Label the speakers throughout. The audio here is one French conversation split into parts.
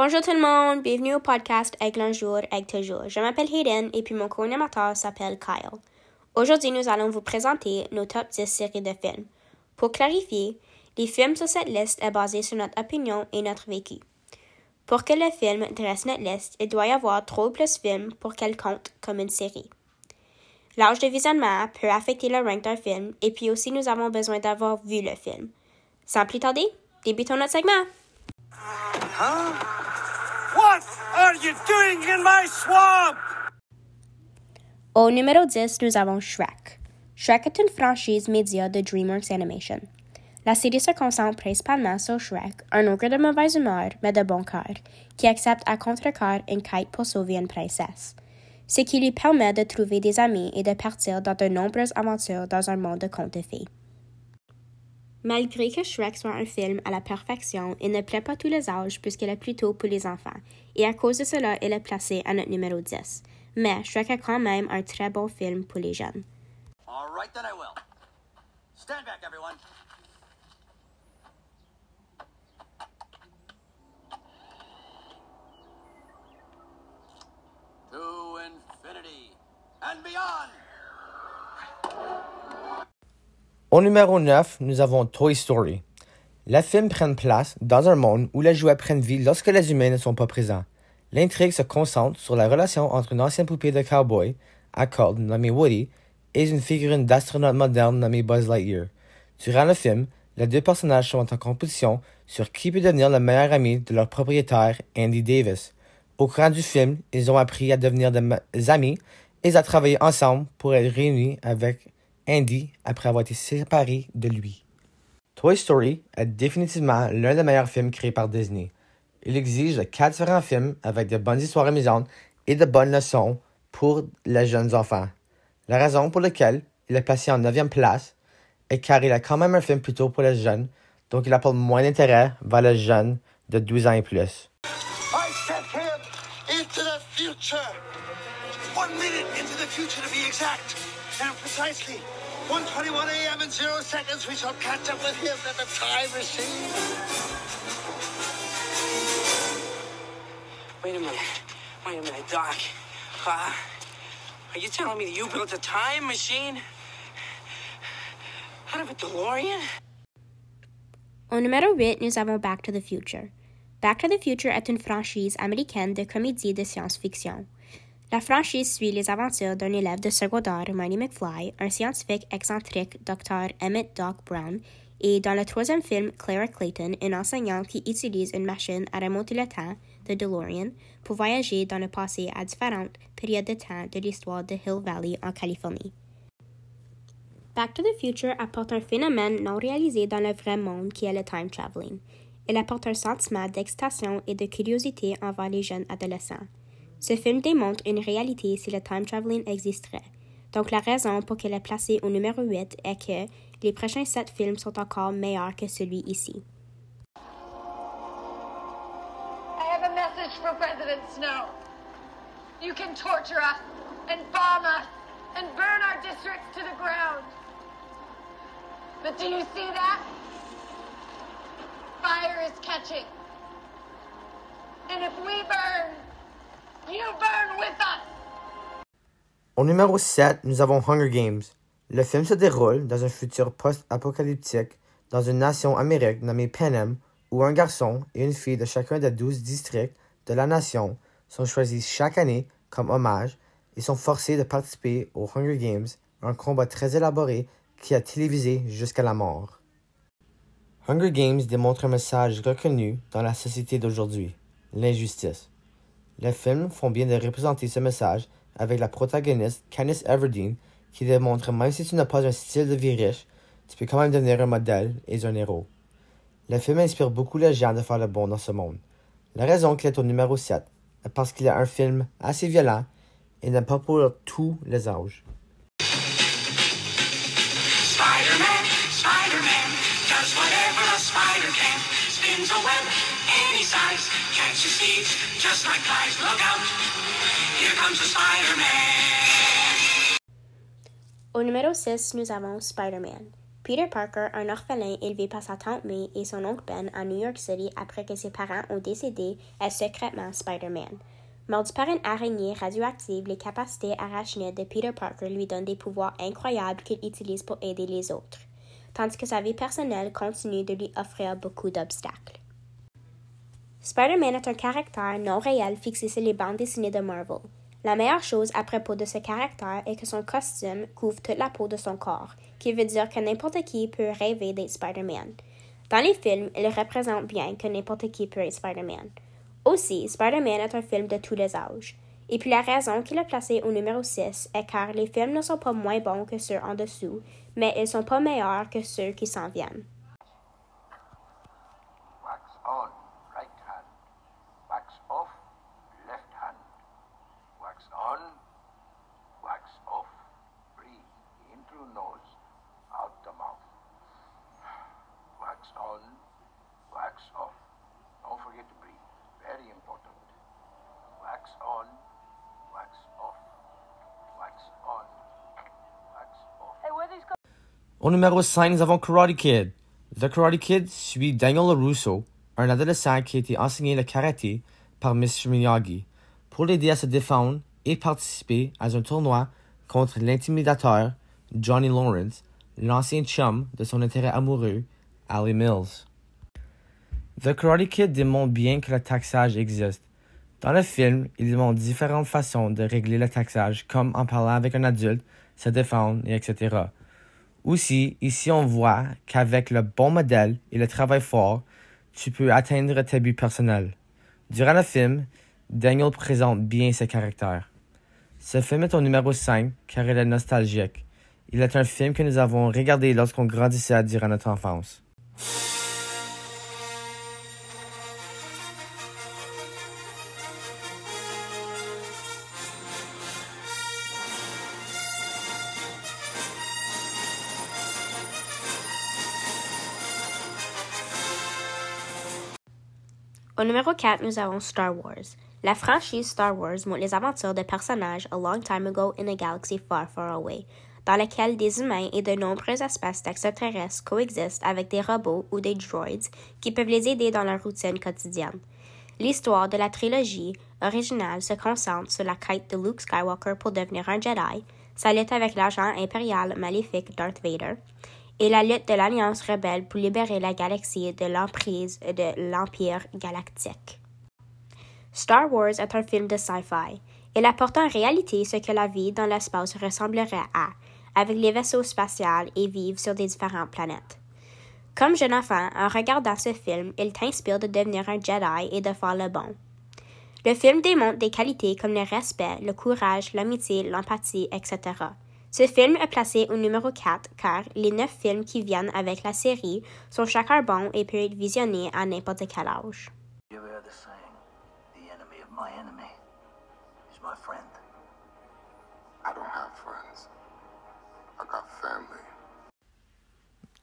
Speaker 1: Bonjour tout le monde, bienvenue au podcast Aigle un jour, Aigle toujours. Je m'appelle Hayden et puis mon co-animateur s'appelle Kyle. Aujourd'hui, nous allons vous présenter nos top 10 séries de films. Pour clarifier, les films sur cette liste est basé sur notre opinion et notre vécu. Pour que le film dresse notre liste, il doit y avoir trop plus films pour qu'elle compte comme une série. L'âge de visionnement peut affecter le rank d'un film et puis aussi nous avons besoin d'avoir vu le film. Sans plus tarder, débutons notre segment.
Speaker 2: Huh?
Speaker 1: Au numéro 10, nous avons Shrek. Shrek est une franchise média de DreamWorks Animation. La série se concentre principalement sur Shrek, un ogre de mauvaise humeur mais de bon cœur, qui accepte à contre-cœur une quête pour sauver une princesse ce qui lui permet de trouver des amis et de partir dans de nombreuses aventures dans un monde de contes de fées. Malgré que Shrek soit un film à la perfection, il ne plaît pas tous les âges puisqu'il est plutôt pour les enfants, et à cause de cela, il est placé à notre numéro 10. Mais Shrek est quand même un très bon film pour les jeunes.
Speaker 2: All right, then I will. Stand back, everyone. To infinity and beyond.
Speaker 3: Au numéro 9, nous avons Toy Story. Les films prennent place dans un monde où les jouets prennent vie lorsque les humains ne sont pas présents. L'intrigue se concentre sur la relation entre une ancienne poupée de cowboy, à nommée Woody, et une figurine d'astronaute moderne nommée Buzz Lightyear. Durant le film, les deux personnages sont en compétition sur qui peut devenir le meilleur ami de leur propriétaire, Andy Davis. Au cours du film, ils ont appris à devenir des amis et à travailler ensemble pour être réunis avec Andy après avoir été séparés de lui. Toy Story est définitivement l'un des meilleurs films créés par Disney. Il exige quatre différents films avec de bonnes histoires amusantes et de bonnes leçons pour les jeunes enfants. La raison pour laquelle il est placé en neuvième place est car il est quand même un film plutôt pour les jeunes, donc il apporte moins d'intérêt vers les jeunes de 12 ans et plus.
Speaker 2: I sent him into the future. One minute into the future to be exact. And precisely 1.21 a.m. in zero seconds, we shall catch up with him in the time machine.
Speaker 4: Wait a minute. Wait a minute, Doc. Uh, are you telling me that you built a time machine? Out of a DeLorean?
Speaker 1: Au numéro 8, nous avons Back to the Future. Back to the Future est une franchise américaine de comédie de science-fiction. La franchise suit les aventures d'un élève de secondaire, Marty McFly, un scientifique excentrique, Dr. Emmett Doc Brown, et dans le troisième film, Clara Clayton, une enseignante qui utilise une machine à remonter le temps, de DeLorean, pour voyager dans le passé à différentes périodes de temps de l'histoire de Hill Valley en Californie. Back to the Future apporte un phénomène non réalisé dans le vrai monde qui est le time traveling. Il apporte un sentiment d'excitation et de curiosité envers les jeunes adolescents. Ce film démontre une réalité si le time traveling existerait. Donc la raison pour qu'il est placé au numéro 8 est que les prochains sept films sont encore meilleurs que celui ici.
Speaker 5: I have a message for President Snow. You can torture us and bomb us and burn our districts to the ground. But do you see that? Fire is catching. And if we burn, you burn with us.
Speaker 3: Au numéro 7, nous avons Hunger Games. Le film se déroule dans un futur post-apocalyptique dans une nation américaine nommée Panem, où un garçon et une fille de chacun des douze districts de la nation sont choisis chaque année comme hommage et sont forcés de participer aux Hunger Games, un combat très élaboré qui a télévisé jusqu'à la mort. Hunger Games démontre un message reconnu dans la société d'aujourd'hui, l'injustice. Les films font bien de représenter ce message avec la protagoniste Candice Everdeen qui démontre même si tu n'as pas un style de vie riche, tu peux quand même devenir un modèle et un héros. Le film inspire beaucoup les gens de faire le bon dans ce monde. La raison qu'il est au numéro 7 est parce qu'il est un film assez violent et n'est pas pour tous les âges.
Speaker 6: Just like flies. Look out, here comes Spider-Man.
Speaker 1: Au numéro 6, nous avons Spider-Man. Peter Parker, un orphelin élevé par sa tante May et son oncle Ben à New York City après que ses parents ont décédé, est secrètement Spider-Man. Mordu par une araignée radioactive, les capacités arachnides de Peter Parker lui donnent des pouvoirs incroyables qu'il utilise pour aider les autres, tandis que sa vie personnelle continue de lui offrir beaucoup d'obstacles. Spider-Man est un caractère non réel fixé sur les bandes dessinées de Marvel. La meilleure chose à propos de ce caractère est que son costume couvre toute la peau de son corps, qui veut dire que n'importe qui peut rêver d'être Spider-Man. Dans les films, il représente bien que n'importe qui peut être Spider-Man. Aussi, Spider-Man est un film de tous les âges. Et puis la raison qu'il est placé au numéro 6 est car les films ne sont pas moins bons que ceux en dessous, mais ils sont pas meilleurs que ceux qui s'en viennent.
Speaker 3: Au numéro 5, nous avons Karate Kid. The Karate Kid suit Daniel LaRusso, un adolescent qui a été enseigné le karaté par Mr. Miyagi, pour l'aider à se défendre et participer à un tournoi contre l'intimidateur Johnny Lawrence, l'ancien chum de son intérêt amoureux, Ali Mills. The Karate Kid démontre bien que le taxage existe. Dans le film, il démontre différentes façons de régler le taxage, comme en parlant avec un adulte, se défendre, et etc. Aussi, ici on voit qu'avec le bon modèle et le travail fort, tu peux atteindre tes buts personnels. Durant le film, Daniel présente bien ses caractères. Ce film est au numéro 5 car il est nostalgique. Il est un film que nous avons regardé lorsqu'on grandissait durant notre enfance.
Speaker 1: Au numéro 4, nous avons Star Wars. La franchise Star Wars montre les aventures de personnages a long time ago in a galaxy far, far away, dans laquelle des humains et de nombreuses espèces d'extraterrestres coexistent avec des robots ou des droids qui peuvent les aider dans leur routine quotidienne. L'histoire de la trilogie originale se concentre sur la quête de Luke Skywalker pour devenir un Jedi, sa lutte avec l'agent impérial maléfique Darth Vader, et la lutte de l'Alliance rebelle pour libérer la galaxie de l'emprise de l'Empire galactique. Star Wars est un film de sci-fi. Il apporte en réalité ce que la vie dans l'espace ressemblerait à, avec les vaisseaux spatials et vivre sur des différentes planètes. Comme jeune enfant, en regardant ce film, il t'inspire de devenir un Jedi et de faire le bon. Le film démontre des qualités comme le respect, le courage, l'amitié, l'empathie, etc. Ce film est placé au numéro 4 car les neuf films qui viennent avec la série sont chacun bons et peuvent être visionnés à n'importe quel âge.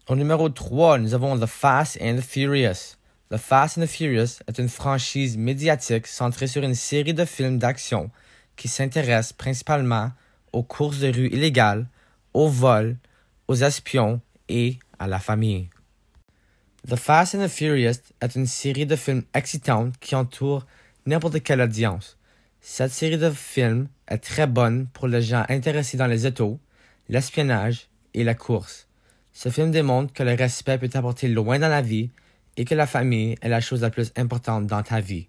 Speaker 3: Au numéro 3, nous avons The Fast and the Furious. The Fast and the Furious est une franchise médiatique centrée sur une série de films d'action qui s'intéresse principalement aux courses de rue illégales, au vol, aux espions et à la famille. The Fast and the Furious est une série de films excitants qui entoure n'importe quelle audience. Cette série de films est très bonne pour les gens intéressés dans les autos, l'espionnage et la course. Ce film démontre que le respect peut t'apporter loin dans la vie et que la famille est la chose la plus importante dans ta vie.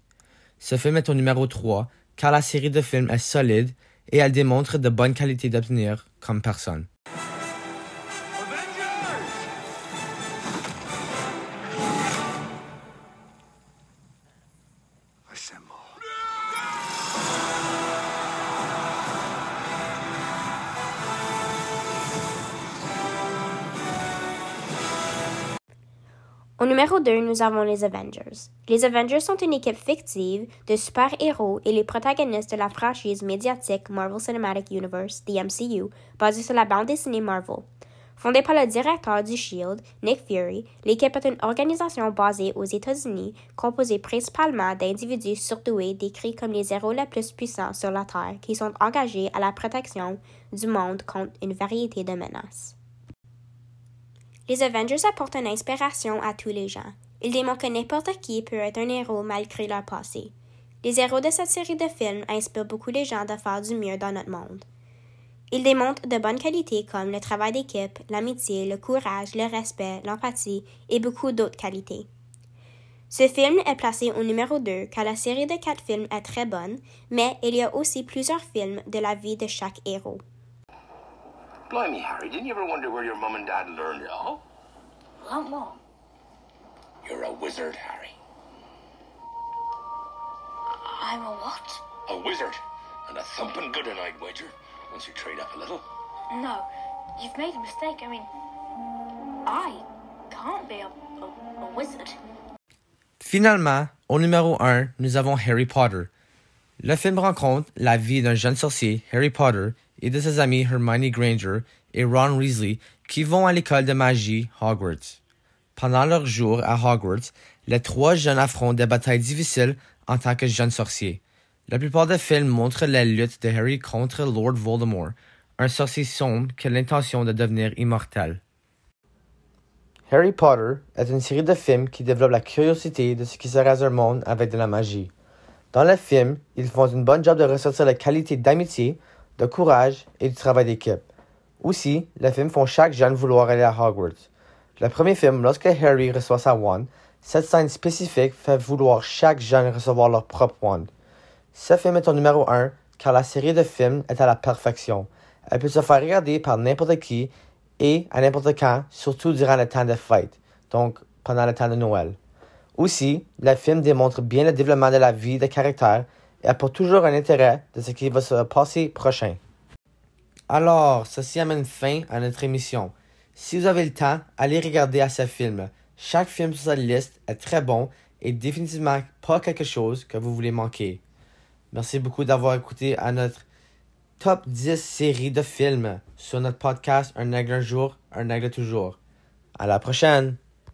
Speaker 3: Ce film est au numéro 3 car la série de films est solide et elle démontre de bonnes qualités d'obtenir comme personne.
Speaker 1: Au numéro 2, nous avons les Avengers. Les Avengers sont une équipe fictive de super-héros et les protagonistes de la franchise médiatique Marvel Cinematic Universe, the MCU, basée sur la bande dessinée Marvel. Fondée par le directeur du Shield, Nick Fury, l'équipe est une organisation basée aux États-Unis, composée principalement d'individus surdoués décrits comme les héros les plus puissants sur la Terre qui sont engagés à la protection du monde contre une variété de menaces. Les Avengers apportent une inspiration à tous les gens. Ils démontrent que n'importe qui peut être un héros malgré leur passé. Les héros de cette série de films inspirent beaucoup les gens de faire du mieux dans notre monde. Ils démontrent de bonnes qualités comme le travail d'équipe, l'amitié, le courage, le respect, l'empathie et beaucoup d'autres qualités. Ce film est placé au numéro 2 car la série de quatre films est très bonne, mais il y a aussi plusieurs films de la vie de chaque héros.
Speaker 7: Blimey, Harry, didn't you ever wonder where your mum and dad learned it all?
Speaker 5: Learn what?
Speaker 7: You're a wizard, Harry.
Speaker 5: I'm a what?
Speaker 7: A wizard. And a thumping good one, I'd wager, once you trade up a little.
Speaker 5: No, you've made a mistake. I mean, I can't be a, a, a wizard.
Speaker 3: Finalement, au numéro 1, nous avons Harry Potter. Le film rencontre la vie d'un jeune sorcier, Harry Potter, et de ses amis Hermione Granger et Ron Weasley qui vont à l'école de magie Hogwarts. Pendant leur jour à Hogwarts, les trois jeunes affrontent des batailles difficiles en tant que jeunes sorciers. La plupart des films montrent la lutte de Harry contre Lord Voldemort, un sorcier sombre qui a l'intention de devenir immortel. Harry Potter est une série de films qui développe la curiosité de ce qui se reste un monde avec de la magie. Dans le film, ils font une bonne job de ressortir la qualité d'amitié, de courage et du travail d'équipe. Aussi, les films font chaque jeune vouloir aller à Hogwarts. Le premier film, lorsque Harry reçoit sa wand, cette scène spécifique fait vouloir chaque jeune recevoir leur propre wand. Ce film est au numéro 1 car la série de films est à la perfection. Elle peut se faire regarder par n'importe qui et à n'importe quand, surtout durant le temps des fêtes, donc pendant le temps de Noël. Aussi, le film démontre bien le développement de la vie des caractères apporte toujours un intérêt de ce qui va se passer prochain. Alors, ceci amène fin à notre émission. Si vous avez le temps, allez regarder à ce film. Chaque film sur cette liste est très bon et définitivement pas quelque chose que vous voulez manquer. Merci beaucoup d'avoir écouté à notre top 10 série de films sur notre podcast Un aigle un jour, un aigle toujours. À la prochaine!